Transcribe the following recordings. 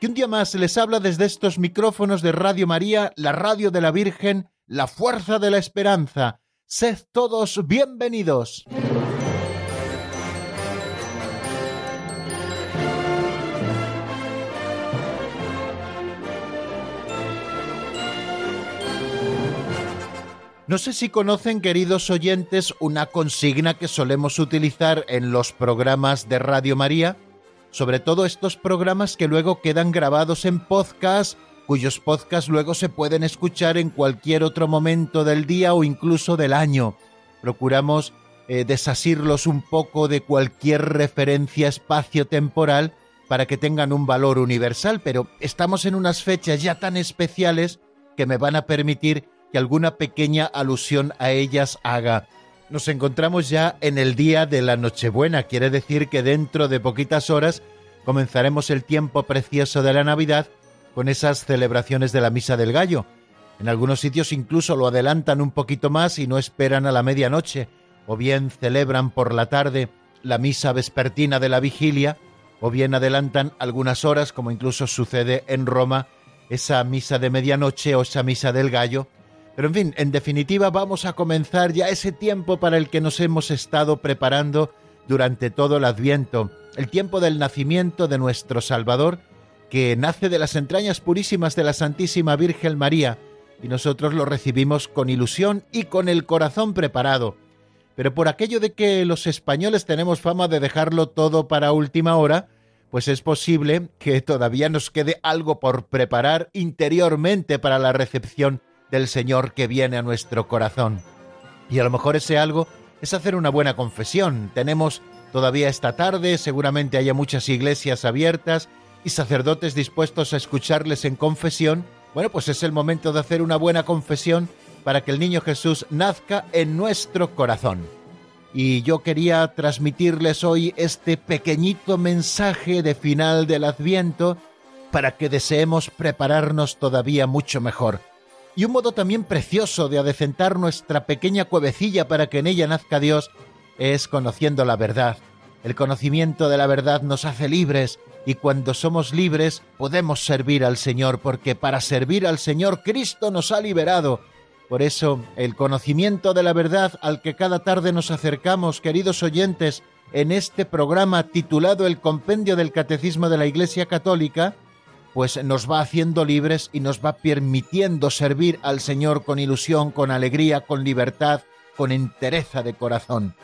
que un día más les habla desde estos micrófonos de Radio María, la radio de la Virgen, la fuerza de la esperanza. Sed todos bienvenidos. No sé si conocen, queridos oyentes, una consigna que solemos utilizar en los programas de Radio María, sobre todo estos programas que luego quedan grabados en podcast, cuyos podcasts luego se pueden escuchar en cualquier otro momento del día o incluso del año. Procuramos eh, desasirlos un poco de cualquier referencia espacio-temporal para que tengan un valor universal, pero estamos en unas fechas ya tan especiales que me van a permitir que alguna pequeña alusión a ellas haga. Nos encontramos ya en el día de la Nochebuena, quiere decir que dentro de poquitas horas comenzaremos el tiempo precioso de la Navidad con esas celebraciones de la Misa del Gallo. En algunos sitios incluso lo adelantan un poquito más y no esperan a la medianoche, o bien celebran por la tarde la misa vespertina de la vigilia, o bien adelantan algunas horas, como incluso sucede en Roma, esa misa de medianoche o esa misa del gallo, pero en fin, en definitiva vamos a comenzar ya ese tiempo para el que nos hemos estado preparando durante todo el adviento, el tiempo del nacimiento de nuestro Salvador, que nace de las entrañas purísimas de la Santísima Virgen María, y nosotros lo recibimos con ilusión y con el corazón preparado. Pero por aquello de que los españoles tenemos fama de dejarlo todo para última hora, pues es posible que todavía nos quede algo por preparar interiormente para la recepción del Señor que viene a nuestro corazón. Y a lo mejor ese algo es hacer una buena confesión. Tenemos todavía esta tarde, seguramente haya muchas iglesias abiertas y sacerdotes dispuestos a escucharles en confesión. Bueno, pues es el momento de hacer una buena confesión para que el niño Jesús nazca en nuestro corazón. Y yo quería transmitirles hoy este pequeñito mensaje de final del Adviento para que deseemos prepararnos todavía mucho mejor y un modo también precioso de adecentar nuestra pequeña cuevecilla para que en ella nazca Dios es conociendo la verdad. El conocimiento de la verdad nos hace libres y cuando somos libres podemos servir al Señor porque para servir al Señor Cristo nos ha liberado. Por eso el conocimiento de la verdad al que cada tarde nos acercamos, queridos oyentes, en este programa titulado El Compendio del Catecismo de la Iglesia Católica, pues nos va haciendo libres y nos va permitiendo servir al Señor con ilusión, con alegría, con libertad, con entereza de corazón.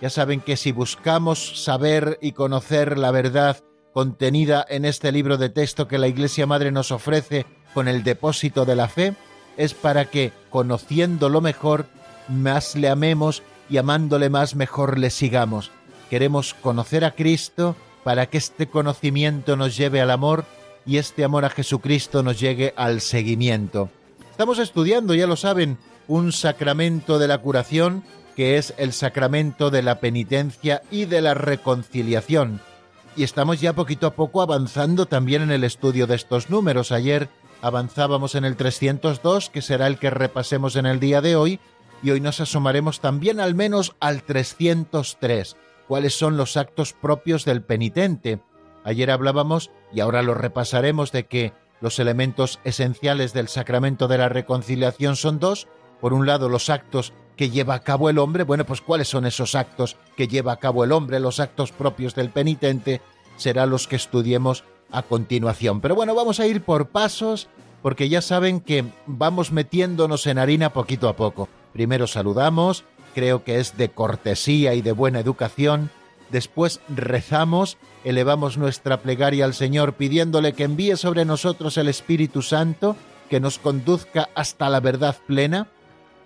Ya saben que si buscamos saber y conocer la verdad contenida en este libro de texto que la Iglesia Madre nos ofrece con el depósito de la fe, es para que, conociéndolo mejor, más le amemos y amándole más mejor le sigamos. Queremos conocer a Cristo para que este conocimiento nos lleve al amor y este amor a Jesucristo nos llegue al seguimiento. Estamos estudiando, ya lo saben, un sacramento de la curación que es el sacramento de la penitencia y de la reconciliación. Y estamos ya poquito a poco avanzando también en el estudio de estos números. Ayer avanzábamos en el 302, que será el que repasemos en el día de hoy, y hoy nos asomaremos también al menos al 303, cuáles son los actos propios del penitente. Ayer hablábamos, y ahora lo repasaremos, de que los elementos esenciales del sacramento de la reconciliación son dos. Por un lado, los actos que lleva a cabo el hombre. Bueno, pues cuáles son esos actos que lleva a cabo el hombre, los actos propios del penitente, serán los que estudiemos a continuación. Pero bueno, vamos a ir por pasos, porque ya saben que vamos metiéndonos en harina poquito a poco. Primero saludamos, creo que es de cortesía y de buena educación, Después rezamos, elevamos nuestra plegaria al Señor pidiéndole que envíe sobre nosotros el Espíritu Santo, que nos conduzca hasta la verdad plena.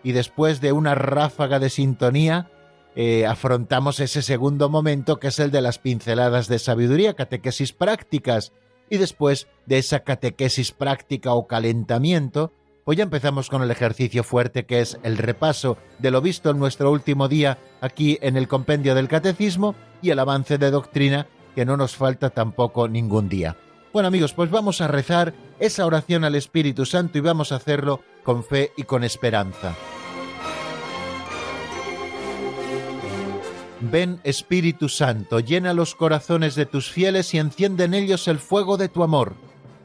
Y después de una ráfaga de sintonía, eh, afrontamos ese segundo momento que es el de las pinceladas de sabiduría, catequesis prácticas. Y después de esa catequesis práctica o calentamiento, Ya empezamos con el ejercicio fuerte que es el repaso de lo visto en nuestro último día aquí en el compendio del catecismo y el avance de doctrina que no nos falta tampoco ningún día. Bueno amigos, pues vamos a rezar esa oración al Espíritu Santo y vamos a hacerlo con fe y con esperanza. Ven Espíritu Santo, llena los corazones de tus fieles y enciende en ellos el fuego de tu amor.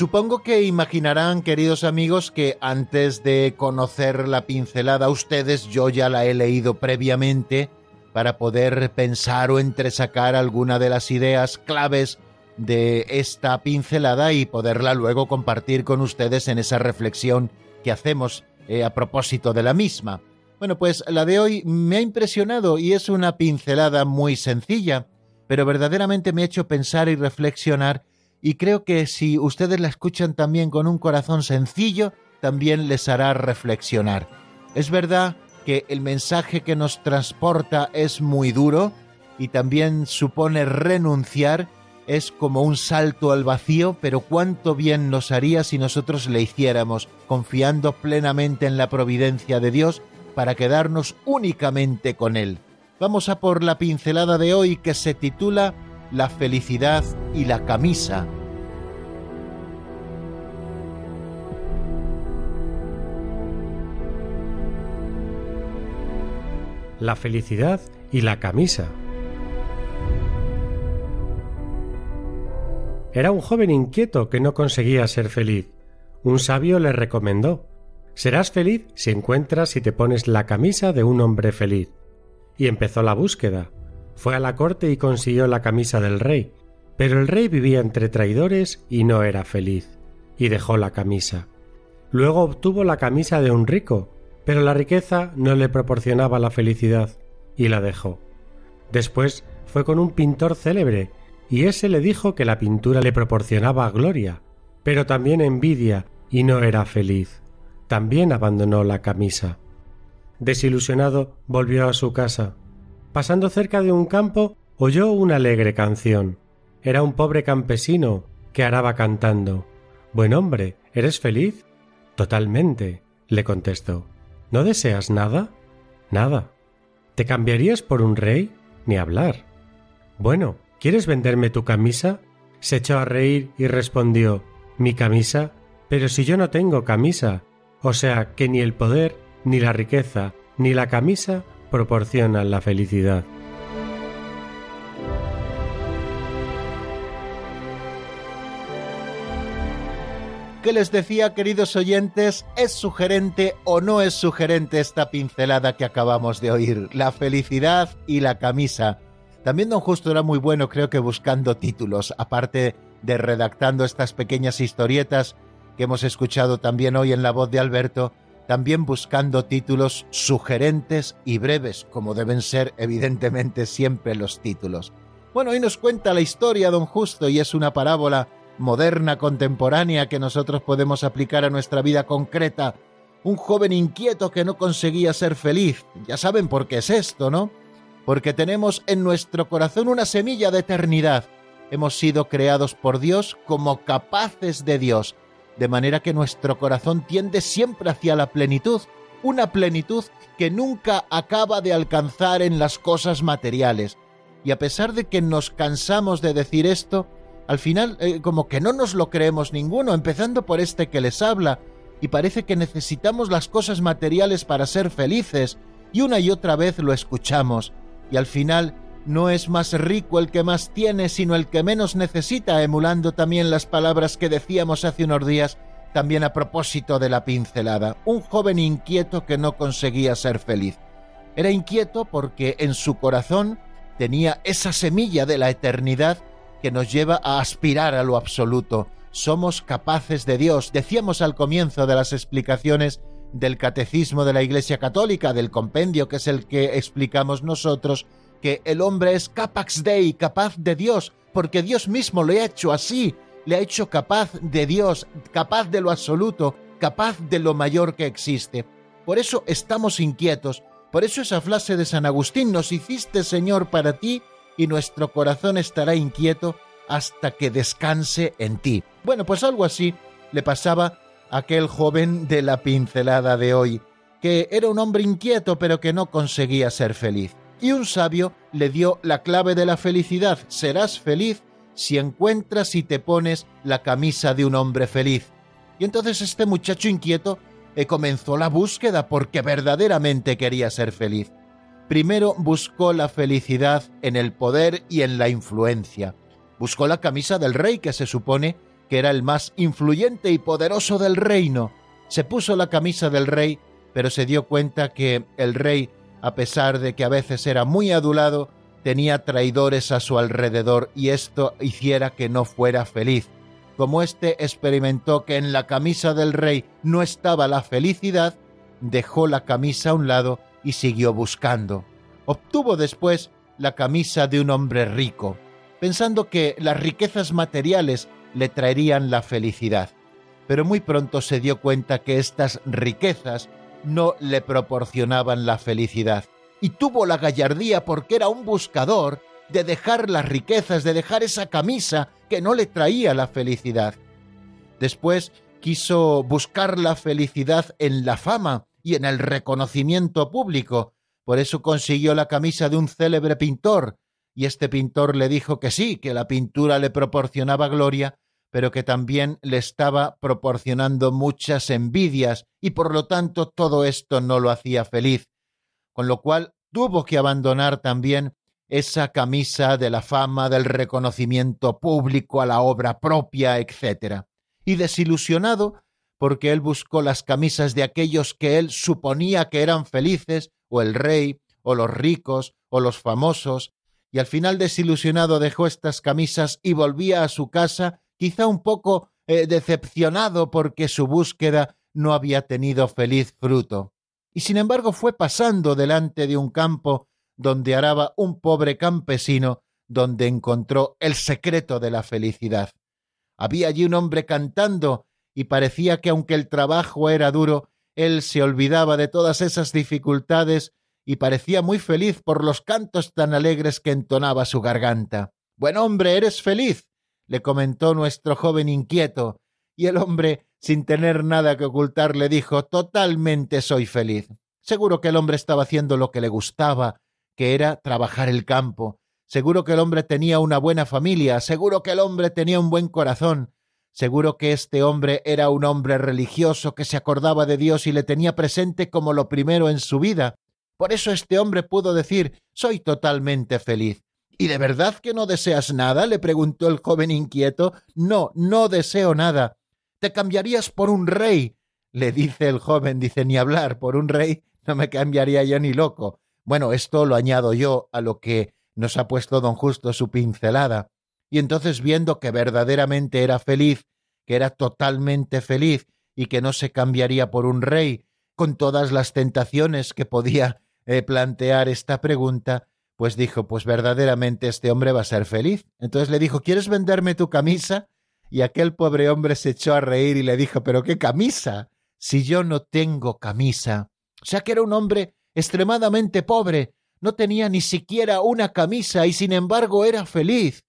Supongo que imaginarán, queridos amigos, que antes de conocer la pincelada a ustedes, yo ya la he leído previamente para poder pensar o entresacar alguna de las ideas claves de esta pincelada y poderla luego compartir con ustedes en esa reflexión que hacemos eh, a propósito de la misma. Bueno, pues la de hoy me ha impresionado y es una pincelada muy sencilla, pero verdaderamente me ha hecho pensar y reflexionar y creo que si ustedes la escuchan también con un corazón sencillo, también les hará reflexionar. Es verdad que el mensaje que nos transporta es muy duro y también supone renunciar, es como un salto al vacío, pero cuánto bien nos haría si nosotros le hiciéramos, confiando plenamente en la providencia de Dios para quedarnos únicamente con Él. Vamos a por la pincelada de hoy que se titula la felicidad y la camisa. La felicidad y la camisa. Era un joven inquieto que no conseguía ser feliz. Un sabio le recomendó Serás feliz si encuentras y te pones la camisa de un hombre feliz. Y empezó la búsqueda. Fue a la corte y consiguió la camisa del rey, pero el rey vivía entre traidores y no era feliz, y dejó la camisa. Luego obtuvo la camisa de un rico, pero la riqueza no le proporcionaba la felicidad, y la dejó. Después fue con un pintor célebre, y ese le dijo que la pintura le proporcionaba gloria, pero también envidia, y no era feliz. También abandonó la camisa. Desilusionado, volvió a su casa, Pasando cerca de un campo, oyó una alegre canción. Era un pobre campesino que araba cantando. Buen hombre, ¿eres feliz? Totalmente, le contestó. ¿No deseas nada? Nada. ¿Te cambiarías por un rey? Ni hablar. Bueno, ¿quieres venderme tu camisa? Se echó a reír y respondió ¿Mi camisa? Pero si yo no tengo camisa. O sea que ni el poder, ni la riqueza, ni la camisa proporcionan la felicidad. ¿Qué les decía, queridos oyentes? ¿Es sugerente o no es sugerente esta pincelada que acabamos de oír? La felicidad y la camisa. También don Justo era muy bueno, creo que buscando títulos, aparte de redactando estas pequeñas historietas que hemos escuchado también hoy en la voz de Alberto, también buscando títulos sugerentes y breves, como deben ser evidentemente siempre los títulos. Bueno, hoy nos cuenta la historia don Justo y es una parábola moderna, contemporánea, que nosotros podemos aplicar a nuestra vida concreta. Un joven inquieto que no conseguía ser feliz. Ya saben por qué es esto, ¿no? Porque tenemos en nuestro corazón una semilla de eternidad. Hemos sido creados por Dios como capaces de Dios de manera que nuestro corazón tiende siempre hacia la plenitud, una plenitud que nunca acaba de alcanzar en las cosas materiales. Y a pesar de que nos cansamos de decir esto, al final eh, como que no nos lo creemos ninguno, empezando por este que les habla, y parece que necesitamos las cosas materiales para ser felices, y una y otra vez lo escuchamos, y al final no es más rico el que más tiene, sino el que menos necesita, emulando también las palabras que decíamos hace unos días también a propósito de la pincelada, un joven inquieto que no conseguía ser feliz. Era inquieto porque en su corazón tenía esa semilla de la eternidad que nos lleva a aspirar a lo absoluto. Somos capaces de Dios. Decíamos al comienzo de las explicaciones del Catecismo de la Iglesia Católica, del compendio que es el que explicamos nosotros, que el hombre es capax Dei, capaz de Dios, porque Dios mismo le ha hecho así, le ha hecho capaz de Dios, capaz de lo absoluto, capaz de lo mayor que existe. Por eso estamos inquietos, por eso esa frase de San Agustín, nos hiciste Señor para ti y nuestro corazón estará inquieto hasta que descanse en ti. Bueno, pues algo así le pasaba a aquel joven de la pincelada de hoy, que era un hombre inquieto pero que no conseguía ser feliz. Y un sabio le dio la clave de la felicidad. Serás feliz si encuentras y te pones la camisa de un hombre feliz. Y entonces este muchacho inquieto eh, comenzó la búsqueda porque verdaderamente quería ser feliz. Primero buscó la felicidad en el poder y en la influencia. Buscó la camisa del rey, que se supone que era el más influyente y poderoso del reino. Se puso la camisa del rey, pero se dio cuenta que el rey, a pesar de que a veces era muy adulado, tenía traidores a su alrededor y esto hiciera que no fuera feliz. Como éste experimentó que en la camisa del rey no estaba la felicidad, dejó la camisa a un lado y siguió buscando. Obtuvo después la camisa de un hombre rico, pensando que las riquezas materiales le traerían la felicidad. Pero muy pronto se dio cuenta que estas riquezas no le proporcionaban la felicidad y tuvo la gallardía porque era un buscador de dejar las riquezas, de dejar esa camisa que no le traía la felicidad. Después quiso buscar la felicidad en la fama y en el reconocimiento público. Por eso consiguió la camisa de un célebre pintor, y este pintor le dijo que sí, que la pintura le proporcionaba gloria, pero que también le estaba proporcionando muchas envidias, y por lo tanto todo esto no lo hacía feliz con lo cual tuvo que abandonar también esa camisa de la fama, del reconocimiento público a la obra propia, etc. Y desilusionado, porque él buscó las camisas de aquellos que él suponía que eran felices, o el rey, o los ricos, o los famosos, y al final desilusionado dejó estas camisas y volvía a su casa, quizá un poco eh, decepcionado porque su búsqueda no había tenido feliz fruto y sin embargo fue pasando delante de un campo donde araba un pobre campesino, donde encontró el secreto de la felicidad. Había allí un hombre cantando, y parecía que aunque el trabajo era duro, él se olvidaba de todas esas dificultades y parecía muy feliz por los cantos tan alegres que entonaba su garganta. Buen hombre, eres feliz, le comentó nuestro joven inquieto, y el hombre sin tener nada que ocultar, le dijo Totalmente soy feliz. Seguro que el hombre estaba haciendo lo que le gustaba, que era trabajar el campo. Seguro que el hombre tenía una buena familia, seguro que el hombre tenía un buen corazón, seguro que este hombre era un hombre religioso que se acordaba de Dios y le tenía presente como lo primero en su vida. Por eso este hombre pudo decir Soy totalmente feliz. ¿Y de verdad que no deseas nada? le preguntó el joven inquieto. No, no deseo nada te cambiarías por un rey. Le dice el joven, dice, ni hablar, por un rey no me cambiaría yo ni loco. Bueno, esto lo añado yo a lo que nos ha puesto don Justo su pincelada. Y entonces viendo que verdaderamente era feliz, que era totalmente feliz y que no se cambiaría por un rey, con todas las tentaciones que podía eh, plantear esta pregunta, pues dijo, pues verdaderamente este hombre va a ser feliz. Entonces le dijo, ¿quieres venderme tu camisa? Y aquel pobre hombre se echó a reír y le dijo, pero qué camisa, si yo no tengo camisa. O sea que era un hombre extremadamente pobre, no tenía ni siquiera una camisa y sin embargo era feliz.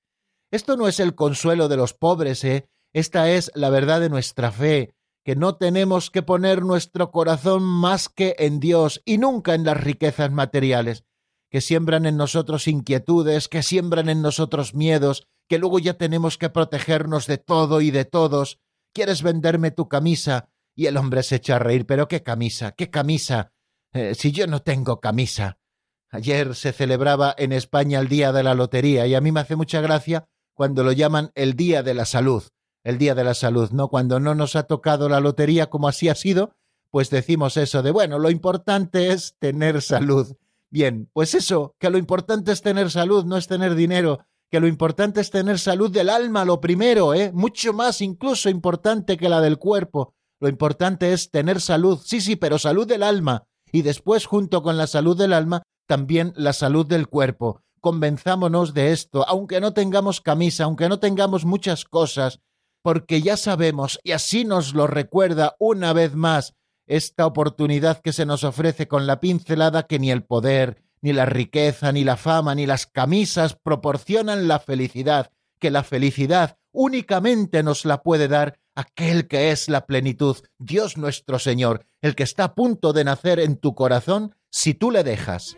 Esto no es el consuelo de los pobres, ¿eh? Esta es la verdad de nuestra fe, que no tenemos que poner nuestro corazón más que en Dios y nunca en las riquezas materiales, que siembran en nosotros inquietudes, que siembran en nosotros miedos, que luego ya tenemos que protegernos de todo y de todos. ¿Quieres venderme tu camisa? Y el hombre se echa a reír. ¿Pero qué camisa? ¿Qué camisa? Eh, si yo no tengo camisa. Ayer se celebraba en España el Día de la Lotería y a mí me hace mucha gracia cuando lo llaman el Día de la Salud. el Día de la Salud, ¿no? Cuando no nos ha tocado la lotería como así ha sido, pues decimos eso de, bueno, lo importante es tener salud. Bien, pues eso, que lo importante es tener salud, no es tener dinero, que lo importante es tener salud del alma, lo primero, ¿eh? Mucho más incluso importante que la del cuerpo. Lo importante es tener salud, sí, sí, pero salud del alma. Y después, junto con la salud del alma, también la salud del cuerpo. Convenzámonos de esto, aunque no tengamos camisa, aunque no tengamos muchas cosas, porque ya sabemos, y así nos lo recuerda una vez más esta oportunidad que se nos ofrece con la pincelada que ni el poder, ni la riqueza, ni la fama, ni las camisas proporcionan la felicidad, que la felicidad únicamente nos la puede dar aquel que es la plenitud, Dios nuestro Señor, el que está a punto de nacer en tu corazón si tú le dejas.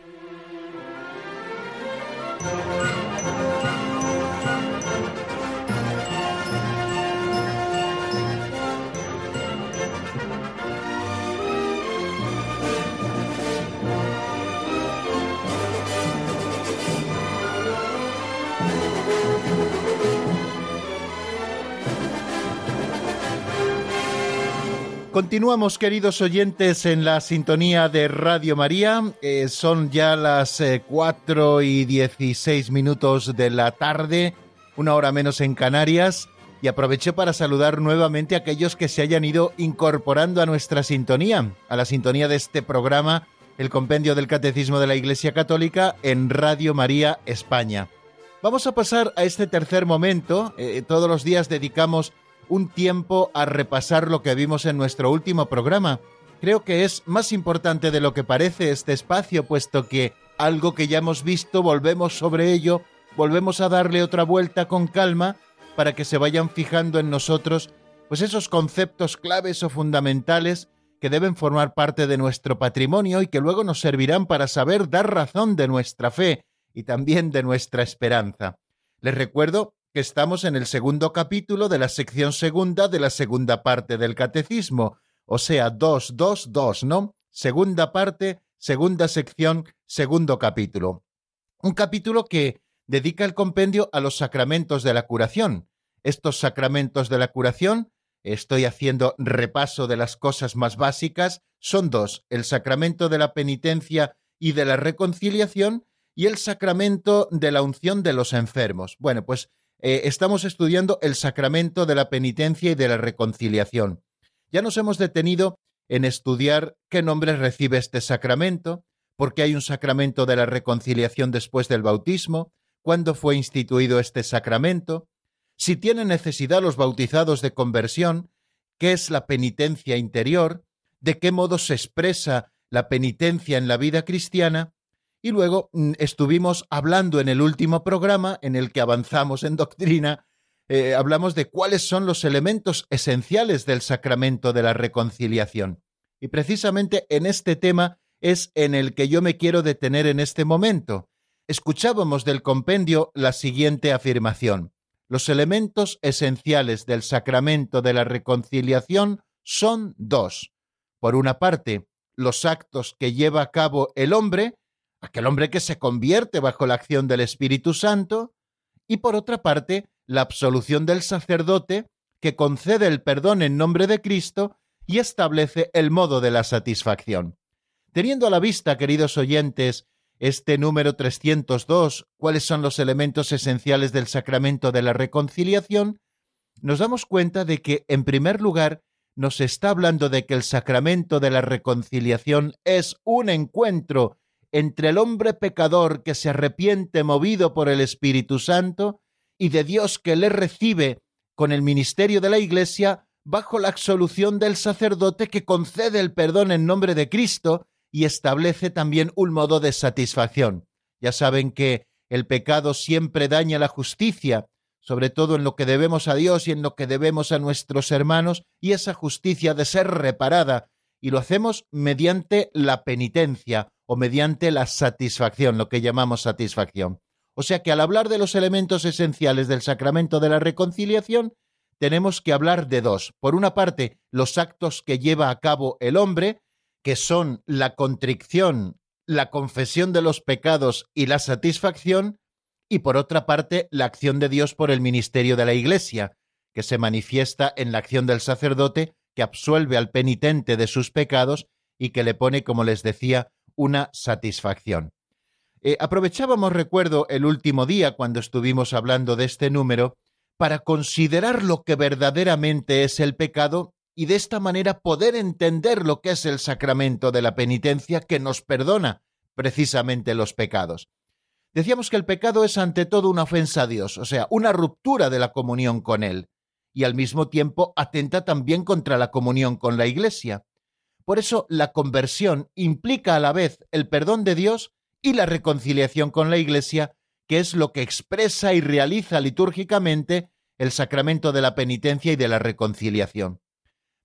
Continuamos, queridos oyentes, en la sintonía de Radio María. Eh, son ya las eh, cuatro y dieciséis minutos de la tarde, una hora menos en Canarias, y aproveché para saludar nuevamente a aquellos que se hayan ido incorporando a nuestra sintonía, a la sintonía de este programa, el Compendio del Catecismo de la Iglesia Católica, en Radio María España. Vamos a pasar a este tercer momento. Eh, todos los días dedicamos un tiempo a repasar lo que vimos en nuestro último programa. Creo que es más importante de lo que parece este espacio, puesto que algo que ya hemos visto, volvemos sobre ello, volvemos a darle otra vuelta con calma para que se vayan fijando en nosotros pues esos conceptos claves o fundamentales que deben formar parte de nuestro patrimonio y que luego nos servirán para saber dar razón de nuestra fe y también de nuestra esperanza. Les recuerdo que estamos en el segundo capítulo de la sección segunda de la segunda parte del catecismo, o sea, 222, ¿no? Segunda parte, segunda sección, segundo capítulo. Un capítulo que dedica el compendio a los sacramentos de la curación. Estos sacramentos de la curación, estoy haciendo repaso de las cosas más básicas, son dos, el sacramento de la penitencia y de la reconciliación y el sacramento de la unción de los enfermos. Bueno, pues eh, estamos estudiando el sacramento de la penitencia y de la reconciliación. Ya nos hemos detenido en estudiar qué nombre recibe este sacramento, por qué hay un sacramento de la reconciliación después del bautismo, cuándo fue instituido este sacramento, si tienen necesidad los bautizados de conversión, qué es la penitencia interior, de qué modo se expresa la penitencia en la vida cristiana y luego mm, estuvimos hablando en el último programa, en el que avanzamos en doctrina, eh, hablamos de cuáles son los elementos esenciales del sacramento de la reconciliación. Y precisamente en este tema es en el que yo me quiero detener en este momento. Escuchábamos del compendio la siguiente afirmación. Los elementos esenciales del sacramento de la reconciliación son dos. Por una parte, los actos que lleva a cabo el hombre aquel hombre que se convierte bajo la acción del Espíritu Santo, y por otra parte, la absolución del sacerdote, que concede el perdón en nombre de Cristo y establece el modo de la satisfacción. Teniendo a la vista, queridos oyentes, este número 302, cuáles son los elementos esenciales del sacramento de la reconciliación, nos damos cuenta de que, en primer lugar, nos está hablando de que el sacramento de la reconciliación es un encuentro entre el hombre pecador que se arrepiente movido por el Espíritu Santo y de Dios que le recibe con el ministerio de la Iglesia bajo la absolución del sacerdote que concede el perdón en nombre de Cristo y establece también un modo de satisfacción. Ya saben que el pecado siempre daña la justicia, sobre todo en lo que debemos a Dios y en lo que debemos a nuestros hermanos, y esa justicia de ser reparada, y lo hacemos mediante la penitencia, o mediante la satisfacción, lo que llamamos satisfacción. O sea que al hablar de los elementos esenciales del sacramento de la reconciliación, tenemos que hablar de dos. Por una parte, los actos que lleva a cabo el hombre, que son la contrición, la confesión de los pecados y la satisfacción, y por otra parte, la acción de Dios por el ministerio de la Iglesia, que se manifiesta en la acción del sacerdote que absuelve al penitente de sus pecados y que le pone, como les decía, una satisfacción. Eh, aprovechábamos, recuerdo, el último día cuando estuvimos hablando de este número, para considerar lo que verdaderamente es el pecado y de esta manera poder entender lo que es el sacramento de la penitencia que nos perdona precisamente los pecados. Decíamos que el pecado es ante todo una ofensa a Dios, o sea, una ruptura de la comunión con Él, y al mismo tiempo atenta también contra la comunión con la Iglesia. Por eso la conversión implica a la vez el perdón de Dios y la reconciliación con la Iglesia, que es lo que expresa y realiza litúrgicamente el sacramento de la penitencia y de la reconciliación.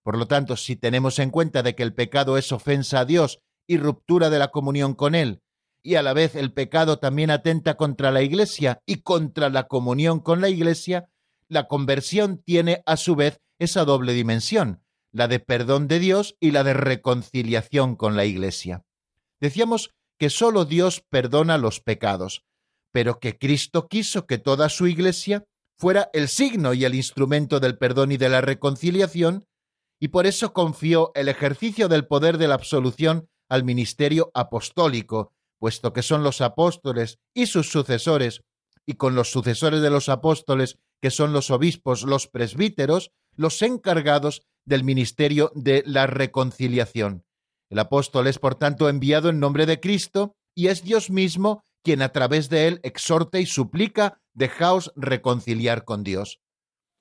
Por lo tanto, si tenemos en cuenta de que el pecado es ofensa a Dios y ruptura de la comunión con Él, y a la vez el pecado también atenta contra la Iglesia y contra la comunión con la Iglesia, la conversión tiene a su vez esa doble dimensión, la de perdón de Dios y la de reconciliación con la Iglesia. Decíamos que sólo Dios perdona los pecados, pero que Cristo quiso que toda su Iglesia fuera el signo y el instrumento del perdón y de la reconciliación, y por eso confió el ejercicio del poder de la absolución al ministerio apostólico, puesto que son los apóstoles y sus sucesores, y con los sucesores de los apóstoles, que son los obispos, los presbíteros, los encargados del ministerio de la reconciliación. El apóstol es, por tanto, enviado en nombre de Cristo, y es Dios mismo quien a través de él exhorta y suplica, dejaos reconciliar con Dios.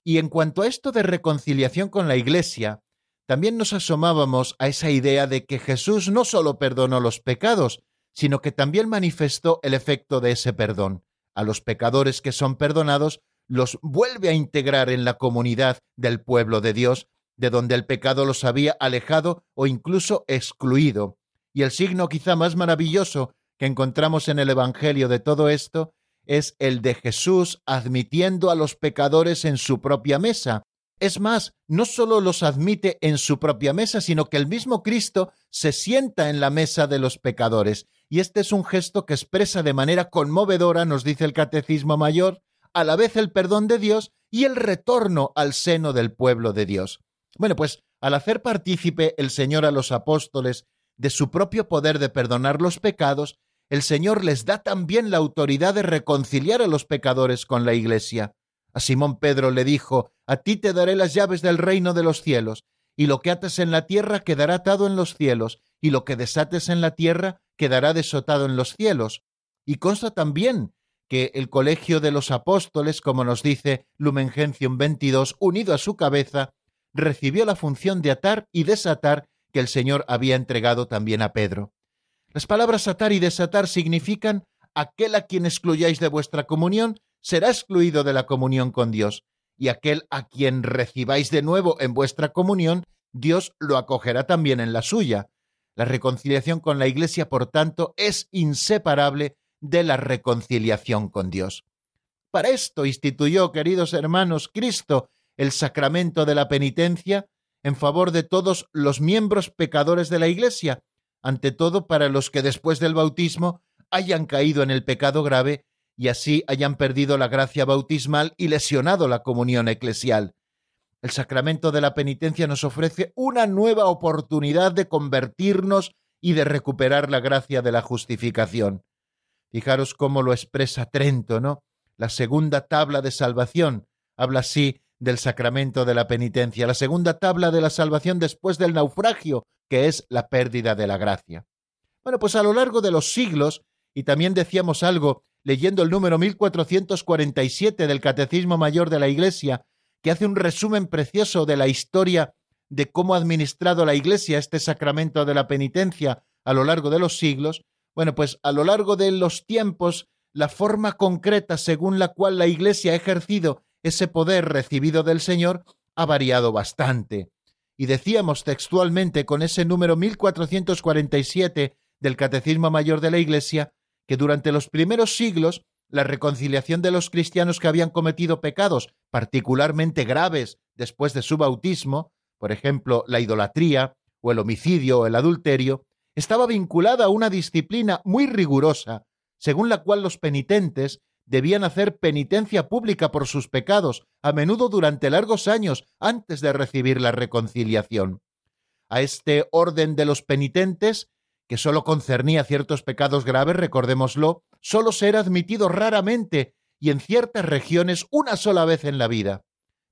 Y en cuanto a esto de reconciliación con la Iglesia, también nos asomábamos a esa idea de que Jesús no sólo perdonó los pecados, sino que también manifestó el efecto de ese perdón. A los pecadores que son perdonados los vuelve a integrar en la comunidad del pueblo de Dios, de donde el pecado los había alejado o incluso excluido. Y el signo quizá más maravilloso que encontramos en el Evangelio de todo esto es el de Jesús admitiendo a los pecadores en su propia mesa, es más, no solo los admite en su propia mesa, sino que el mismo Cristo se sienta en la mesa de los pecadores. Y este es un gesto que expresa de manera conmovedora, nos dice el Catecismo Mayor, a la vez el perdón de Dios y el retorno al seno del pueblo de Dios. Bueno, pues al hacer partícipe el Señor a los apóstoles de su propio poder de perdonar los pecados, el Señor les da también la autoridad de reconciliar a los pecadores con la Iglesia. A Simón Pedro le dijo, A ti te daré las llaves del reino de los cielos, y lo que ates en la tierra quedará atado en los cielos, y lo que desates en la tierra quedará desotado en los cielos. Y consta también que el colegio de los apóstoles, como nos dice Lumen Gentium 22, unido a su cabeza, recibió la función de atar y desatar que el Señor había entregado también a Pedro. Las palabras atar y desatar significan aquel a quien excluyáis de vuestra comunión será excluido de la comunión con Dios, y aquel a quien recibáis de nuevo en vuestra comunión, Dios lo acogerá también en la suya. La reconciliación con la Iglesia, por tanto, es inseparable de la reconciliación con Dios. Para esto instituyó, queridos hermanos, Cristo el sacramento de la penitencia en favor de todos los miembros pecadores de la Iglesia, ante todo para los que después del bautismo hayan caído en el pecado grave y así hayan perdido la gracia bautismal y lesionado la comunión eclesial. El sacramento de la penitencia nos ofrece una nueva oportunidad de convertirnos y de recuperar la gracia de la justificación. Fijaros cómo lo expresa Trento, ¿no? La segunda tabla de salvación habla así del sacramento de la penitencia, la segunda tabla de la salvación después del naufragio, que es la pérdida de la gracia. Bueno, pues a lo largo de los siglos, y también decíamos algo leyendo el número 1447 del Catecismo Mayor de la Iglesia, que hace un resumen precioso de la historia de cómo ha administrado la Iglesia este sacramento de la penitencia a lo largo de los siglos, bueno, pues a lo largo de los tiempos, la forma concreta según la cual la Iglesia ha ejercido ese poder recibido del Señor ha variado bastante. Y decíamos textualmente con ese número 1447 del Catecismo Mayor de la Iglesia que durante los primeros siglos la reconciliación de los cristianos que habían cometido pecados particularmente graves después de su bautismo, por ejemplo, la idolatría o el homicidio o el adulterio, estaba vinculada a una disciplina muy rigurosa, según la cual los penitentes debían hacer penitencia pública por sus pecados, a menudo durante largos años antes de recibir la reconciliación. A este orden de los penitentes, que sólo concernía ciertos pecados graves, recordémoslo, sólo ser admitido raramente y en ciertas regiones una sola vez en la vida.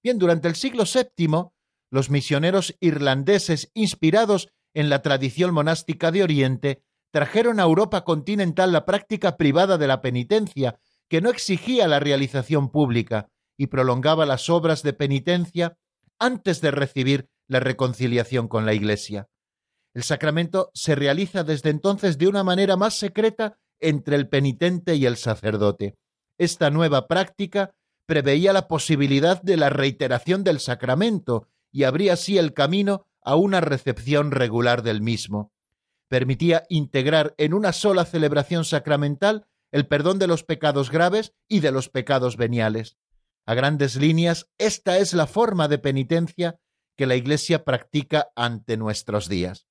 Bien, durante el siglo VII, los misioneros irlandeses, inspirados en la tradición monástica de Oriente, trajeron a Europa continental la práctica privada de la penitencia, que no exigía la realización pública y prolongaba las obras de penitencia antes de recibir la reconciliación con la Iglesia. El sacramento se realiza desde entonces de una manera más secreta entre el penitente y el sacerdote. Esta nueva práctica preveía la posibilidad de la reiteración del sacramento y abría así el camino a una recepción regular del mismo. Permitía integrar en una sola celebración sacramental el perdón de los pecados graves y de los pecados veniales. A grandes líneas, esta es la forma de penitencia que la Iglesia practica ante nuestros días.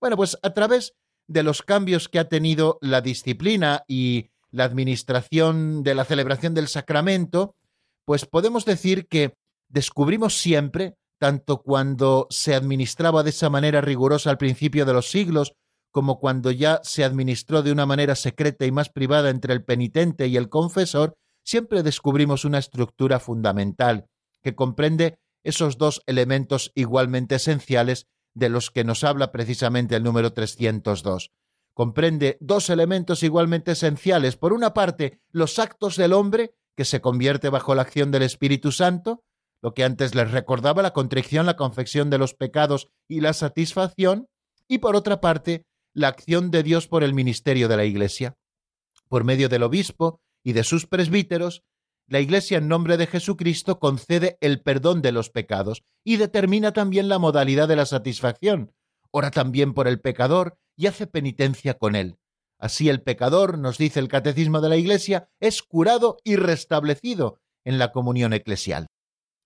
Bueno, pues a través de los cambios que ha tenido la disciplina y la administración de la celebración del sacramento, pues podemos decir que descubrimos siempre, tanto cuando se administraba de esa manera rigurosa al principio de los siglos, como cuando ya se administró de una manera secreta y más privada entre el penitente y el confesor, siempre descubrimos una estructura fundamental que comprende esos dos elementos igualmente esenciales de los que nos habla precisamente el número 302. Comprende dos elementos igualmente esenciales. Por una parte, los actos del hombre, que se convierte bajo la acción del Espíritu Santo, lo que antes les recordaba la contrición, la confección de los pecados y la satisfacción, y por otra parte, la acción de Dios por el ministerio de la Iglesia. Por medio del obispo y de sus presbíteros, la Iglesia en nombre de Jesucristo concede el perdón de los pecados y determina también la modalidad de la satisfacción. Ora también por el pecador y hace penitencia con él. Así el pecador, nos dice el Catecismo de la Iglesia, es curado y restablecido en la comunión eclesial.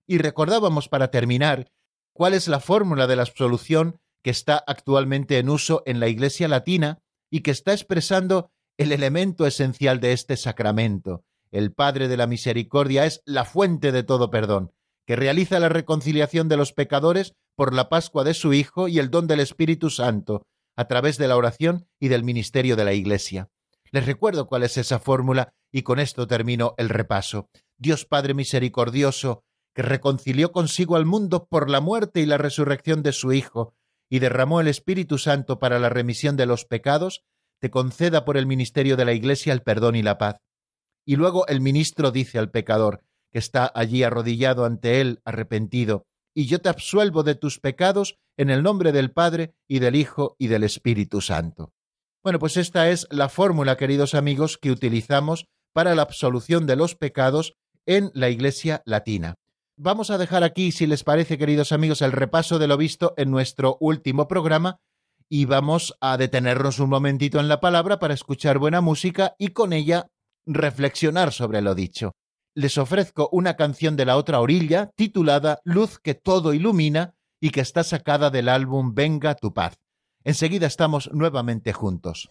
Y recordábamos para terminar cuál es la fórmula de la absolución que está actualmente en uso en la Iglesia latina y que está expresando el elemento esencial de este sacramento. El Padre de la Misericordia es la fuente de todo perdón, que realiza la reconciliación de los pecadores por la Pascua de su Hijo y el don del Espíritu Santo, a través de la oración y del ministerio de la Iglesia. Les recuerdo cuál es esa fórmula y con esto termino el repaso. Dios Padre Misericordioso, que reconcilió consigo al mundo por la muerte y la resurrección de su Hijo, y derramó el Espíritu Santo para la remisión de los pecados, te conceda por el ministerio de la Iglesia el perdón y la paz. Y luego el ministro dice al pecador, que está allí arrodillado ante él, arrepentido, y yo te absuelvo de tus pecados en el nombre del Padre y del Hijo y del Espíritu Santo. Bueno, pues esta es la fórmula, queridos amigos, que utilizamos para la absolución de los pecados en la Iglesia latina. Vamos a dejar aquí, si les parece, queridos amigos, el repaso de lo visto en nuestro último programa y vamos a detenernos un momentito en la palabra para escuchar buena música y con ella reflexionar sobre lo dicho. Les ofrezco una canción de la otra orilla titulada Luz que todo ilumina y que está sacada del álbum Venga tu paz. Enseguida estamos nuevamente juntos.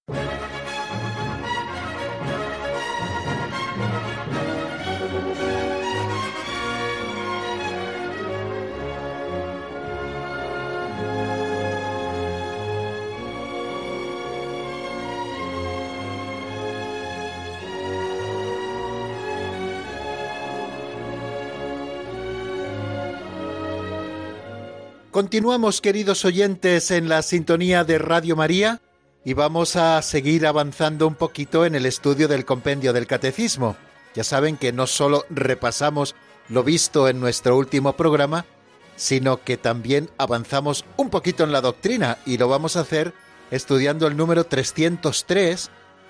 Continuamos, queridos oyentes, en la sintonía de Radio María y vamos a seguir avanzando un poquito en el estudio del compendio del catecismo. Ya saben que no solo repasamos lo visto en nuestro último programa, sino que también avanzamos un poquito en la doctrina y lo vamos a hacer estudiando el número 303,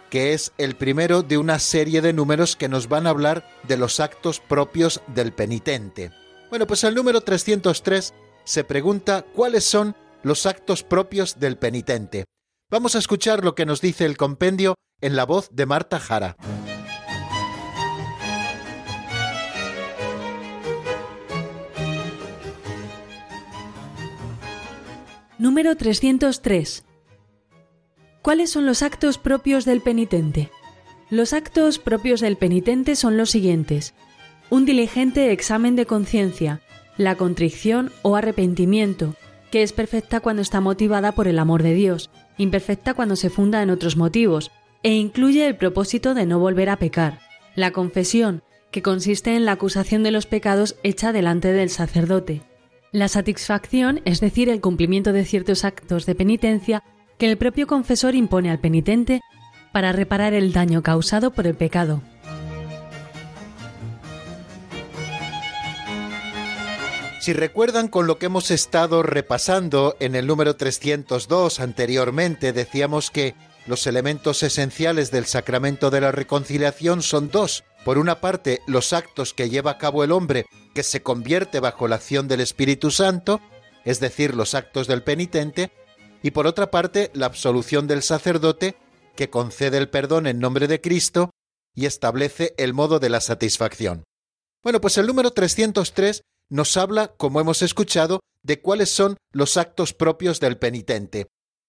que es el primero de una serie de números que nos van a hablar de los actos propios del penitente. Bueno, pues el número 303 se pregunta cuáles son los actos propios del penitente. Vamos a escuchar lo que nos dice el compendio en la voz de Marta Jara. Número 303. ¿Cuáles son los actos propios del penitente? Los actos propios del penitente son los siguientes. Un diligente examen de conciencia, la contrición o arrepentimiento, que es perfecta cuando está motivada por el amor de Dios, imperfecta cuando se funda en otros motivos, e incluye el propósito de no volver a pecar. La confesión, que consiste en la acusación de los pecados hecha delante del sacerdote. La satisfacción, es decir, el cumplimiento de ciertos actos de penitencia que el propio confesor impone al penitente para reparar el daño causado por el pecado. Si recuerdan con lo que hemos estado repasando en el número 302 anteriormente, decíamos que los elementos esenciales del sacramento de la reconciliación son dos. Por una parte, los actos que lleva a cabo el hombre que se convierte bajo la acción del Espíritu Santo, es decir, los actos del penitente, y por otra parte, la absolución del sacerdote que concede el perdón en nombre de Cristo y establece el modo de la satisfacción. Bueno, pues el número 303 nos habla, como hemos escuchado, de cuáles son los actos propios del penitente.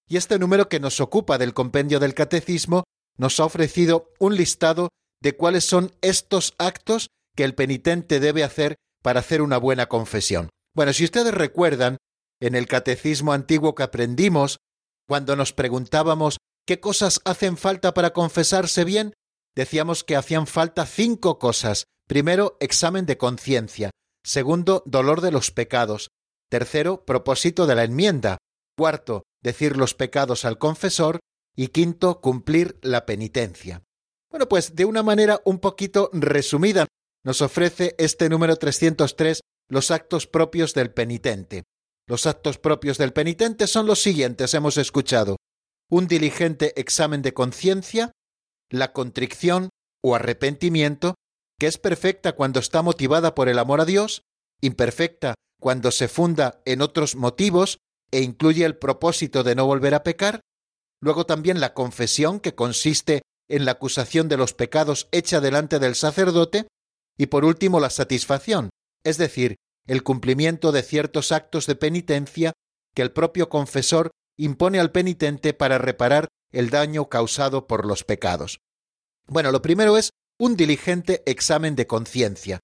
Y este número que nos ocupa del compendio del catecismo nos ha ofrecido un listado de cuáles son estos actos que el penitente debe hacer para hacer una buena confesión. Bueno, si ustedes recuerdan, en el catecismo antiguo que aprendimos, cuando nos preguntábamos qué cosas hacen falta para confesarse bien, decíamos que hacían falta cinco cosas. Primero, examen de conciencia. Segundo, dolor de los pecados. Tercero, propósito de la enmienda. Cuarto, decir los pecados al confesor. Y quinto, cumplir la penitencia. Bueno, pues de una manera un poquito resumida nos ofrece este número 303 los actos propios del penitente. Los actos propios del penitente son los siguientes, hemos escuchado. Un diligente examen de conciencia, la contrición o arrepentimiento, que es perfecta cuando está motivada por el amor a Dios, imperfecta cuando se funda en otros motivos e incluye el propósito de no volver a pecar, luego también la confesión, que consiste en la acusación de los pecados hecha delante del sacerdote, y por último la satisfacción, es decir, el cumplimiento de ciertos actos de penitencia que el propio confesor impone al penitente para reparar el daño causado por los pecados. Bueno, lo primero es un diligente examen de conciencia.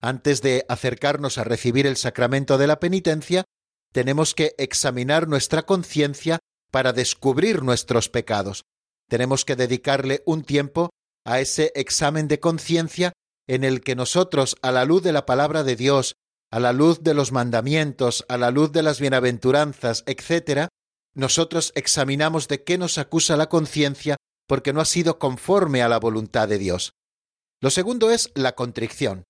Antes de acercarnos a recibir el sacramento de la penitencia, tenemos que examinar nuestra conciencia para descubrir nuestros pecados, tenemos que dedicarle un tiempo a ese examen de conciencia en el que nosotros, a la luz de la palabra de Dios, a la luz de los mandamientos, a la luz de las bienaventuranzas, etc., nosotros examinamos de qué nos acusa la conciencia porque no ha sido conforme a la voluntad de Dios. Lo segundo es la contrición.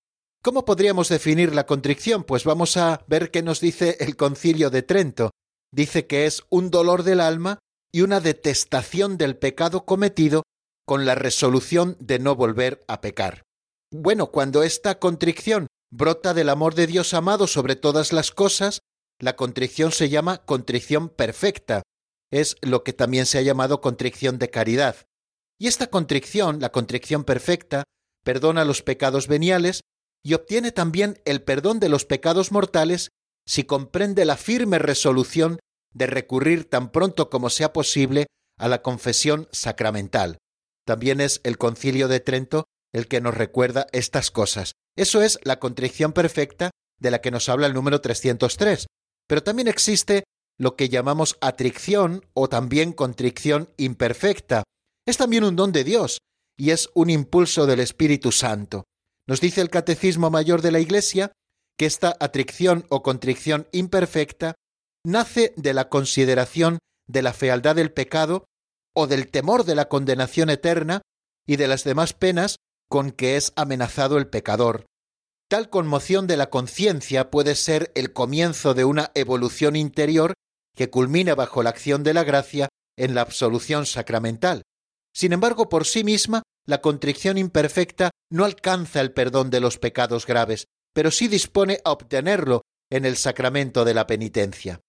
¿Cómo podríamos definir la contrición? Pues vamos a ver qué nos dice el concilio de Trento. Dice que es un dolor del alma y una detestación del pecado cometido con la resolución de no volver a pecar. Bueno, cuando esta contrición brota del amor de Dios amado sobre todas las cosas, la contrición se llama contrición perfecta, es lo que también se ha llamado contrición de caridad. Y esta contrición, la contrición perfecta, perdona los pecados veniales y obtiene también el perdón de los pecados mortales si comprende la firme resolución de recurrir tan pronto como sea posible a la confesión sacramental. También es el concilio de Trento el que nos recuerda estas cosas. Eso es la contrición perfecta de la que nos habla el número 303. Pero también existe lo que llamamos atricción o también contrición imperfecta. Es también un don de Dios y es un impulso del Espíritu Santo. Nos dice el Catecismo Mayor de la Iglesia que esta atricción o contrición imperfecta nace de la consideración de la fealdad del pecado o del temor de la condenación eterna y de las demás penas con que es amenazado el pecador. Tal conmoción de la conciencia puede ser el comienzo de una evolución interior que culmina bajo la acción de la gracia en la absolución sacramental. Sin embargo, por sí misma, la contrición imperfecta no alcanza el perdón de los pecados graves, pero sí dispone a obtenerlo en el sacramento de la penitencia.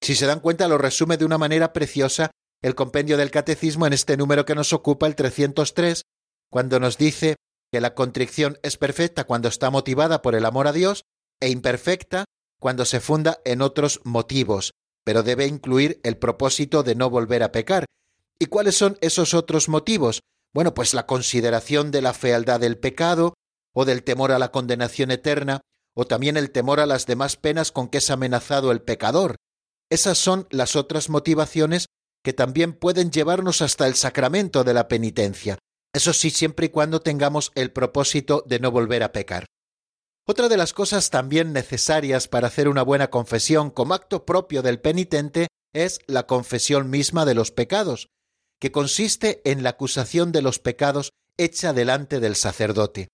Si se dan cuenta, lo resume de una manera preciosa el compendio del catecismo en este número que nos ocupa, el 303, cuando nos dice que la contrición es perfecta cuando está motivada por el amor a Dios e imperfecta cuando se funda en otros motivos, pero debe incluir el propósito de no volver a pecar. ¿Y cuáles son esos otros motivos? Bueno, pues la consideración de la fealdad del pecado, o del temor a la condenación eterna, o también el temor a las demás penas con que es amenazado el pecador, esas son las otras motivaciones que también pueden llevarnos hasta el sacramento de la penitencia. Eso sí, siempre y cuando tengamos el propósito de no volver a pecar. Otra de las cosas también necesarias para hacer una buena confesión como acto propio del penitente es la confesión misma de los pecados, que consiste en la acusación de los pecados hecha delante del sacerdote.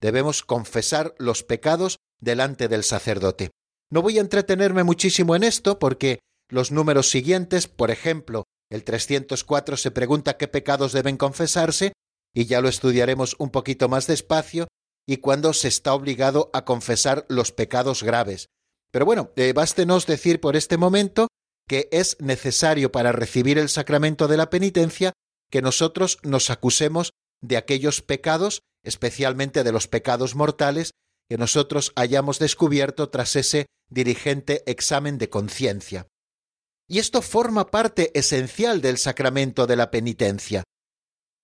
Debemos confesar los pecados delante del sacerdote. No voy a entretenerme muchísimo en esto porque los números siguientes, por ejemplo, el 304 se pregunta qué pecados deben confesarse, y ya lo estudiaremos un poquito más despacio, y cuándo se está obligado a confesar los pecados graves. Pero bueno, eh, bástenos decir por este momento que es necesario para recibir el sacramento de la penitencia que nosotros nos acusemos de aquellos pecados, especialmente de los pecados mortales, que nosotros hayamos descubierto tras ese dirigente examen de conciencia. Y esto forma parte esencial del sacramento de la penitencia.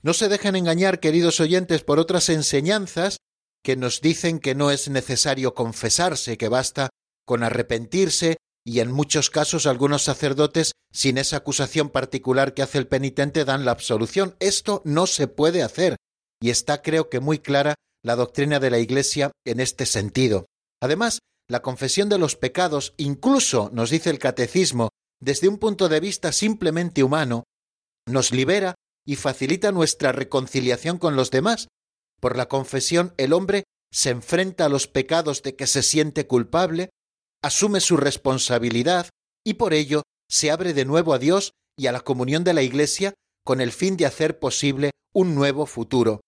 No se dejen engañar, queridos oyentes, por otras enseñanzas que nos dicen que no es necesario confesarse, que basta con arrepentirse, y en muchos casos algunos sacerdotes, sin esa acusación particular que hace el penitente, dan la absolución. Esto no se puede hacer, y está creo que muy clara la doctrina de la Iglesia en este sentido. Además, la confesión de los pecados, incluso, nos dice el catecismo, desde un punto de vista simplemente humano, nos libera y facilita nuestra reconciliación con los demás. Por la confesión el hombre se enfrenta a los pecados de que se siente culpable, asume su responsabilidad y por ello se abre de nuevo a Dios y a la comunión de la Iglesia con el fin de hacer posible un nuevo futuro.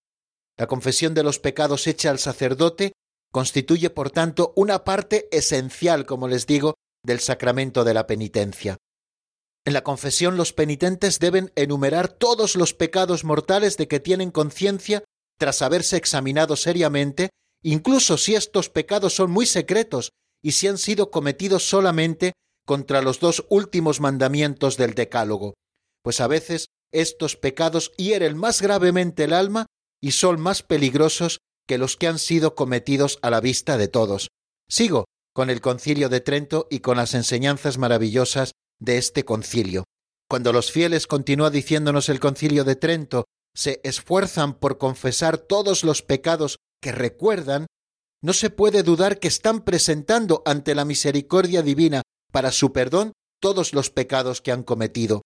La confesión de los pecados hecha al sacerdote constituye, por tanto, una parte esencial, como les digo, del sacramento de la penitencia. En la confesión los penitentes deben enumerar todos los pecados mortales de que tienen conciencia tras haberse examinado seriamente, incluso si estos pecados son muy secretos y si han sido cometidos solamente contra los dos últimos mandamientos del Decálogo, pues a veces estos pecados hieren más gravemente el alma y son más peligrosos que los que han sido cometidos a la vista de todos. Sigo con el concilio de Trento y con las enseñanzas maravillosas de este concilio. Cuando los fieles, continúa diciéndonos el concilio de Trento, se esfuerzan por confesar todos los pecados que recuerdan, no se puede dudar que están presentando ante la misericordia divina para su perdón todos los pecados que han cometido.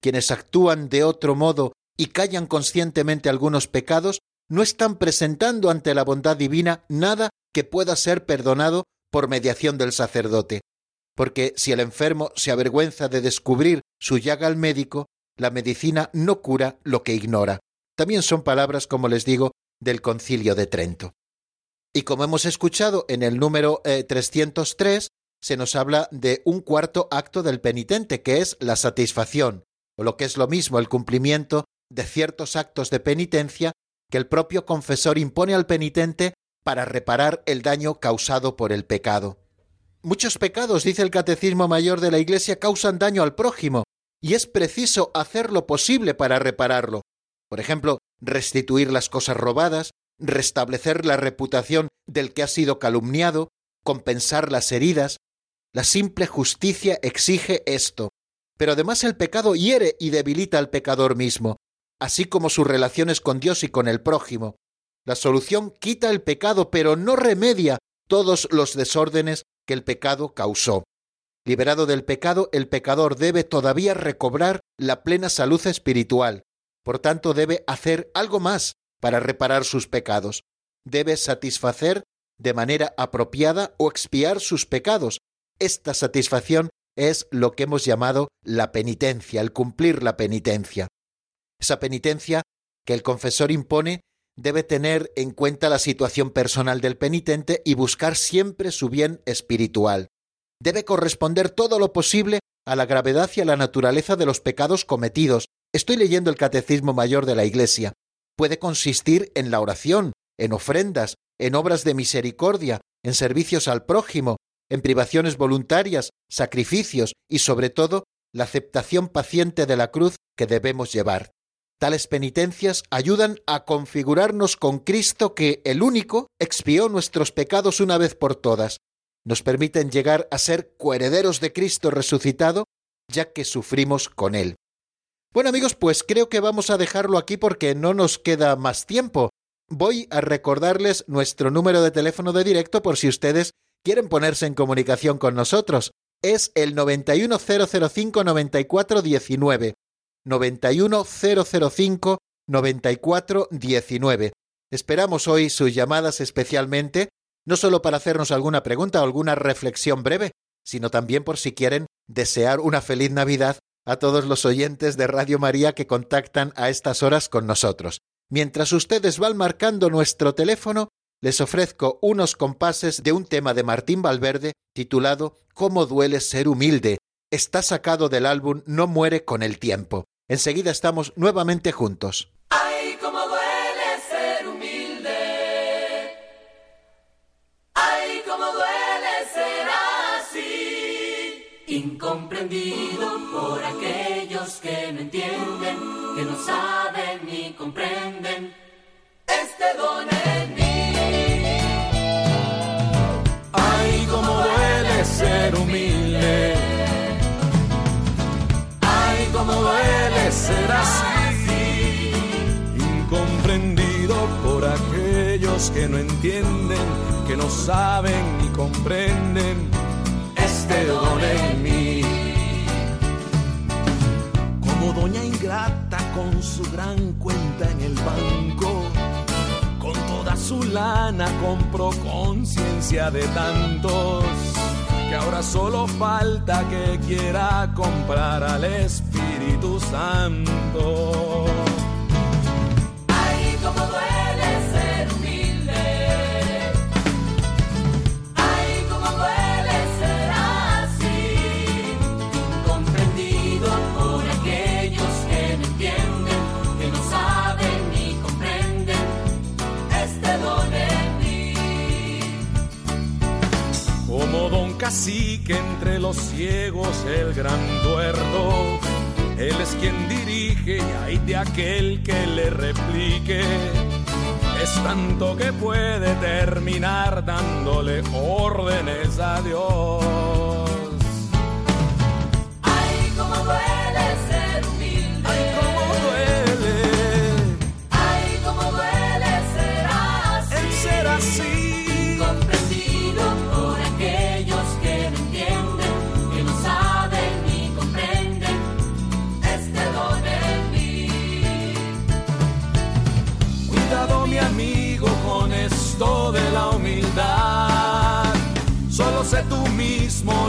Quienes actúan de otro modo y callan conscientemente algunos pecados, no están presentando ante la bondad divina nada que pueda ser perdonado por mediación del sacerdote. Porque si el enfermo se avergüenza de descubrir su llaga al médico, la medicina no cura lo que ignora. También son palabras, como les digo, del concilio de Trento. Y como hemos escuchado en el número 303, eh, se nos habla de un cuarto acto del penitente, que es la satisfacción, o lo que es lo mismo, el cumplimiento de ciertos actos de penitencia que el propio confesor impone al penitente para reparar el daño causado por el pecado. Muchos pecados, dice el Catecismo Mayor de la Iglesia, causan daño al prójimo, y es preciso hacer lo posible para repararlo. Por ejemplo, restituir las cosas robadas, restablecer la reputación del que ha sido calumniado, compensar las heridas, la simple justicia exige esto. Pero además el pecado hiere y debilita al pecador mismo, así como sus relaciones con Dios y con el prójimo. La solución quita el pecado, pero no remedia todos los desórdenes que el pecado causó. Liberado del pecado, el pecador debe todavía recobrar la plena salud espiritual. Por tanto, debe hacer algo más para reparar sus pecados. Debe satisfacer de manera apropiada o expiar sus pecados, esta satisfacción es lo que hemos llamado la penitencia, el cumplir la penitencia. Esa penitencia que el confesor impone debe tener en cuenta la situación personal del penitente y buscar siempre su bien espiritual. Debe corresponder todo lo posible a la gravedad y a la naturaleza de los pecados cometidos. Estoy leyendo el Catecismo Mayor de la Iglesia. Puede consistir en la oración, en ofrendas, en obras de misericordia, en servicios al prójimo, en privaciones voluntarias, sacrificios y sobre todo la aceptación paciente de la cruz que debemos llevar. Tales penitencias ayudan a configurarnos con Cristo que, el único, expió nuestros pecados una vez por todas. Nos permiten llegar a ser coherederos de Cristo resucitado, ya que sufrimos con Él. Bueno amigos, pues creo que vamos a dejarlo aquí porque no nos queda más tiempo. Voy a recordarles nuestro número de teléfono de directo por si ustedes quieren ponerse en comunicación con nosotros, es el 910059419. 910059419. Esperamos hoy sus llamadas especialmente, no solo para hacernos alguna pregunta o alguna reflexión breve, sino también por si quieren desear una feliz Navidad a todos los oyentes de Radio María que contactan a estas horas con nosotros. Mientras ustedes van marcando nuestro teléfono, les ofrezco unos compases de un tema de Martín Valverde titulado Cómo duele ser humilde. Está sacado del álbum No muere con el tiempo. Enseguida estamos nuevamente juntos. ¡Ay, cómo duele ser humilde! ¡Ay, cómo duele ser así! Incomprendido por aquellos que no entienden, que no saben ni comprenden este don en mí. ser humilde. Ay, cómo duele ser así, incomprendido por aquellos que no entienden, que no saben ni comprenden este don en mí. Doña ingrata con su gran cuenta en el banco, con toda su lana compró conciencia de tantos que ahora solo falta que quiera comprar al Espíritu Santo. Cacique entre los ciegos, el gran tuerto. Él es quien dirige y hay de aquel que le replique. Es tanto que puede terminar dándole órdenes a Dios.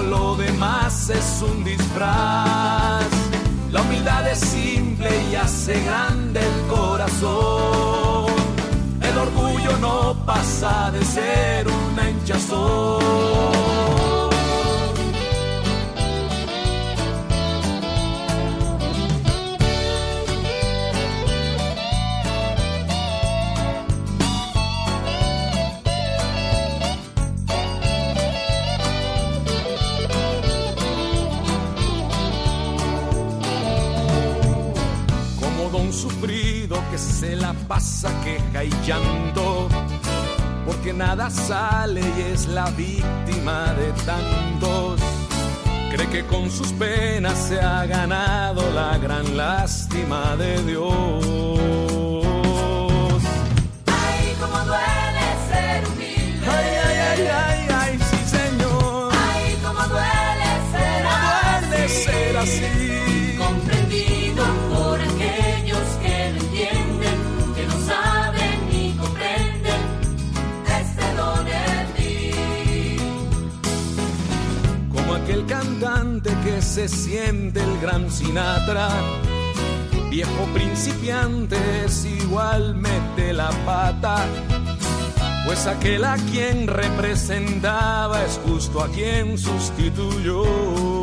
Lo demás es un disfraz. La humildad es simple y hace grande el corazón. El orgullo no pasa de ser una hinchazón. Sufrido que se la pasa queja y llanto, porque nada sale y es la víctima de tantos. Cree que con sus penas se ha ganado la gran lástima de Dios. Ay, cómo duele ser humilde. Ay, ay, ay, ay, ay, sí señor. Ay, cómo duele ser Duele así. ser así. Que se siente el gran Sinatra, viejo principiante es igual mete la pata, pues aquel a quien representaba es justo a quien sustituyó.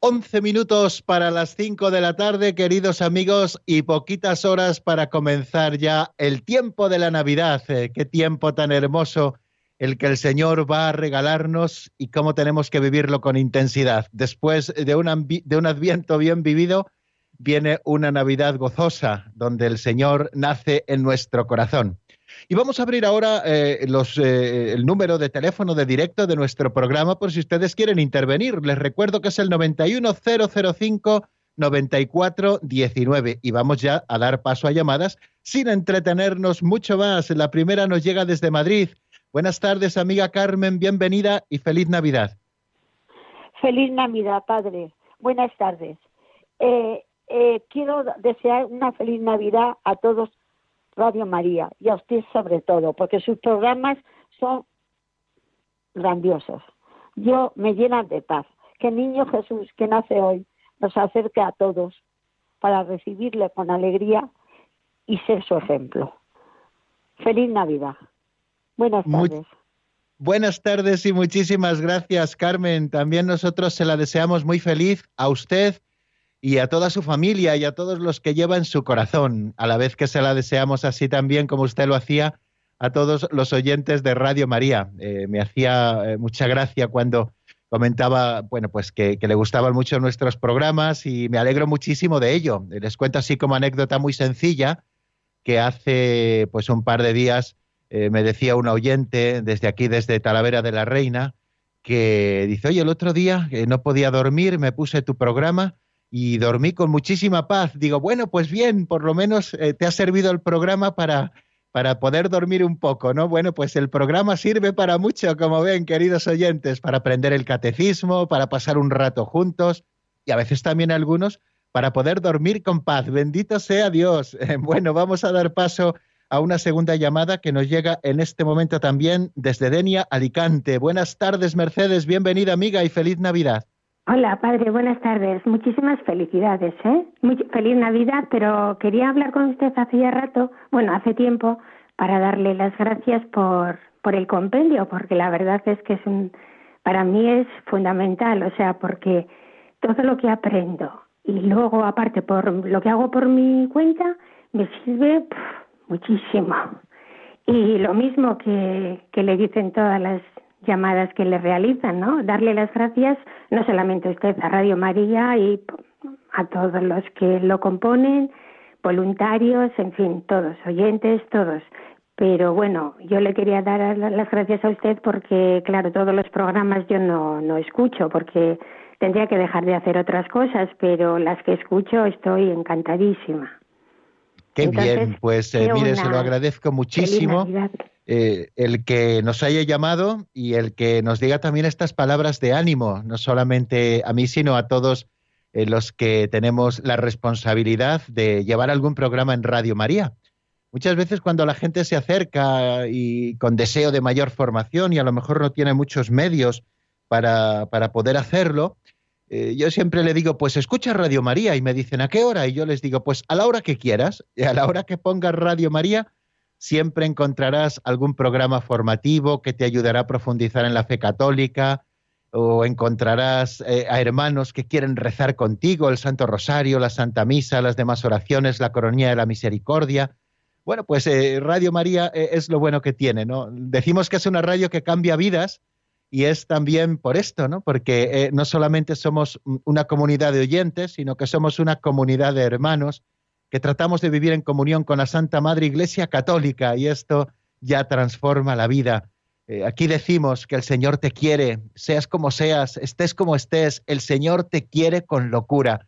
Once minutos para las cinco de la tarde, queridos amigos, y poquitas horas para comenzar ya el tiempo de la Navidad. Eh, qué tiempo tan hermoso el que el Señor va a regalarnos y cómo tenemos que vivirlo con intensidad. Después de un adviento bien vivido, viene una Navidad gozosa, donde el Señor nace en nuestro corazón. Y vamos a abrir ahora eh, los, eh, el número de teléfono de directo de nuestro programa por si ustedes quieren intervenir. Les recuerdo que es el 91005-9419 y vamos ya a dar paso a llamadas sin entretenernos mucho más. La primera nos llega desde Madrid. Buenas tardes, amiga Carmen, bienvenida y feliz Navidad. Feliz Navidad, padre. Buenas tardes. Eh, eh, quiero desear una feliz Navidad a todos Radio María y a usted sobre todo, porque sus programas son grandiosos. Yo me llenan de paz. Que el niño Jesús que nace hoy nos acerque a todos para recibirle con alegría y ser su ejemplo. Feliz Navidad. Buenas tardes. buenas tardes y muchísimas gracias, Carmen. También nosotros se la deseamos muy feliz a usted y a toda su familia y a todos los que lleva en su corazón, a la vez que se la deseamos así también como usted lo hacía a todos los oyentes de Radio María. Eh, me hacía eh, mucha gracia cuando comentaba, bueno, pues que, le gustaban mucho nuestros programas y me alegro muchísimo de ello. Les cuento así como anécdota muy sencilla que hace pues un par de días eh, me decía un oyente desde aquí, desde Talavera de la Reina, que dice, oye, el otro día no podía dormir, me puse tu programa y dormí con muchísima paz. Digo, bueno, pues bien, por lo menos eh, te ha servido el programa para, para poder dormir un poco, ¿no? Bueno, pues el programa sirve para mucho, como ven, queridos oyentes, para aprender el catecismo, para pasar un rato juntos y a veces también algunos para poder dormir con paz. Bendito sea Dios. bueno, vamos a dar paso a una segunda llamada que nos llega en este momento también desde Denia, Alicante. Buenas tardes, Mercedes. Bienvenida, amiga, y feliz Navidad. Hola, padre, buenas tardes. Muchísimas felicidades, ¿eh? feliz Navidad, pero quería hablar con usted hace ya rato, bueno, hace tiempo, para darle las gracias por, por el compendio, porque la verdad es que es un, para mí es fundamental, o sea, porque todo lo que aprendo y luego, aparte, por lo que hago por mi cuenta, me sirve muchísimo. Y lo mismo que, que le dicen todas las llamadas que le realizan, ¿no? Darle las gracias no solamente a usted, a Radio María y a todos los que lo componen, voluntarios, en fin, todos, oyentes, todos. Pero bueno, yo le quería dar las gracias a usted porque, claro, todos los programas yo no, no escucho porque tendría que dejar de hacer otras cosas, pero las que escucho estoy encantadísima. Qué bien, pues eh, mire, se lo agradezco muchísimo. Eh, el que nos haya llamado y el que nos diga también estas palabras de ánimo, no solamente a mí, sino a todos eh, los que tenemos la responsabilidad de llevar algún programa en Radio María. Muchas veces cuando la gente se acerca y con deseo de mayor formación y a lo mejor no tiene muchos medios para, para poder hacerlo, eh, yo siempre le digo, pues escucha Radio María y me dicen, ¿a qué hora? Y yo les digo, pues a la hora que quieras, a la hora que pongas Radio María, siempre encontrarás algún programa formativo que te ayudará a profundizar en la fe católica o encontrarás eh, a hermanos que quieren rezar contigo, el Santo Rosario, la Santa Misa, las demás oraciones, la Coronía de la Misericordia. Bueno, pues eh, Radio María es lo bueno que tiene, ¿no? Decimos que es una radio que cambia vidas y es también por esto, ¿no? Porque no solamente somos una comunidad de oyentes, sino que somos una comunidad de hermanos que tratamos de vivir en comunión con la Santa Madre Iglesia Católica y esto ya transforma la vida. Eh, aquí decimos que el Señor te quiere, seas como seas, estés como estés, el Señor te quiere con locura.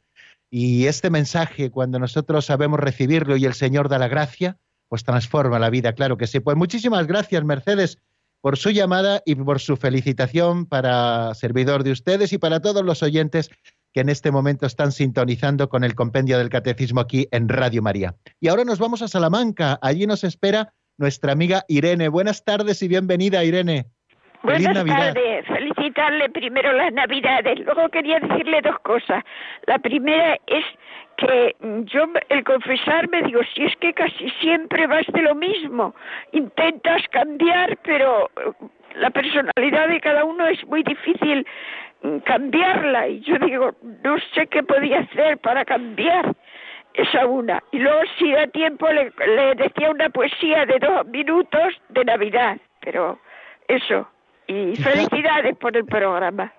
Y este mensaje, cuando nosotros sabemos recibirlo y el Señor da la gracia, pues transforma la vida, claro que sí. Pues muchísimas gracias, Mercedes, por su llamada y por su felicitación para servidor de ustedes y para todos los oyentes que en este momento están sintonizando con el compendio del catecismo aquí en Radio María. Y ahora nos vamos a Salamanca. Allí nos espera nuestra amiga Irene. Buenas tardes y bienvenida, Irene. Buenas tardes. Felicitarle primero las Navidades. Luego quería decirle dos cosas. La primera es que yo, el confesarme, digo, si es que casi siempre vas de lo mismo. Intentas cambiar, pero la personalidad de cada uno es muy difícil cambiarla y yo digo, no sé qué podía hacer para cambiar esa una. Y luego si da tiempo le, decía una poesía de dos minutos de Navidad, pero eso. Y felicidades por el programa.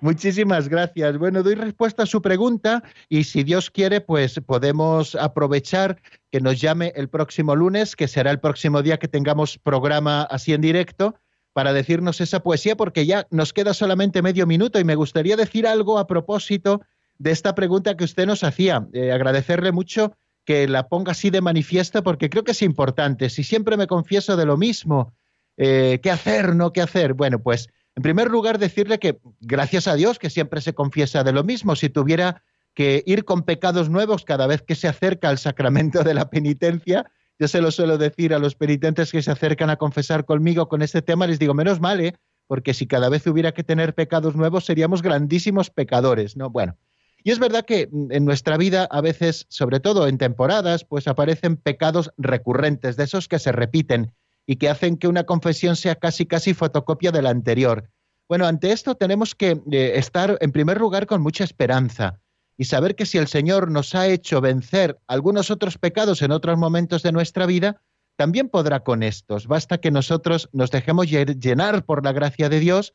Muchísimas gracias. Bueno, doy respuesta a su pregunta y si Dios quiere, pues podemos aprovechar que nos llame el próximo lunes, que será el próximo día que tengamos programa así en directo, para decirnos esa poesía, porque ya nos queda solamente medio minuto y me gustaría decir algo a propósito de esta pregunta que usted nos hacía. Eh, agradecerle mucho que la ponga así de manifiesto, porque creo que es importante. Si siempre me confieso de lo mismo, eh, ¿qué hacer, no qué hacer? Bueno, pues en primer lugar decirle que gracias a Dios que siempre se confiesa de lo mismo. Si tuviera que ir con pecados nuevos cada vez que se acerca al sacramento de la penitencia. Yo se lo suelo decir a los penitentes que se acercan a confesar conmigo con este tema, les digo, menos mal, ¿eh? porque si cada vez hubiera que tener pecados nuevos seríamos grandísimos pecadores, ¿no? Bueno, y es verdad que en nuestra vida a veces, sobre todo en temporadas, pues aparecen pecados recurrentes, de esos que se repiten y que hacen que una confesión sea casi casi fotocopia de la anterior. Bueno, ante esto tenemos que eh, estar en primer lugar con mucha esperanza y saber que si el Señor nos ha hecho vencer algunos otros pecados en otros momentos de nuestra vida, también podrá con estos. Basta que nosotros nos dejemos llenar por la gracia de Dios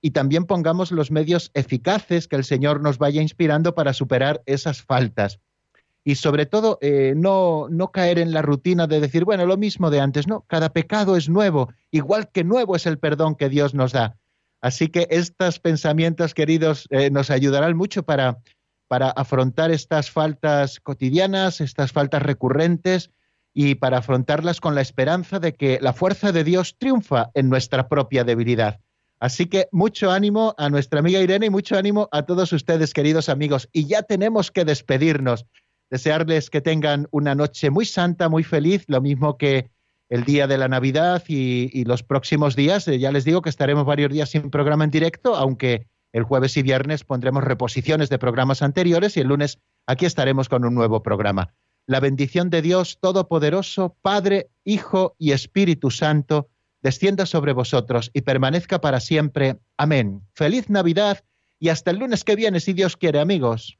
y también pongamos los medios eficaces que el Señor nos vaya inspirando para superar esas faltas. Y sobre todo, eh, no, no caer en la rutina de decir, bueno, lo mismo de antes, no, cada pecado es nuevo, igual que nuevo es el perdón que Dios nos da. Así que estos pensamientos, queridos, eh, nos ayudarán mucho para, para afrontar estas faltas cotidianas, estas faltas recurrentes y para afrontarlas con la esperanza de que la fuerza de Dios triunfa en nuestra propia debilidad. Así que mucho ánimo a nuestra amiga Irene y mucho ánimo a todos ustedes, queridos amigos. Y ya tenemos que despedirnos. Desearles que tengan una noche muy santa, muy feliz, lo mismo que el día de la Navidad y, los próximos días. Eh, ya les digo que estaremos varios días sin programa en directo, aunque el jueves y viernes pondremos reposiciones de programas anteriores y el lunes aquí estaremos con un nuevo programa. La bendición de Dios Todopoderoso, Padre, Hijo y Espíritu Santo, descienda sobre vosotros y permanezca para siempre. Amén. Feliz Navidad y hasta el lunes que viene, si Dios quiere, amigos.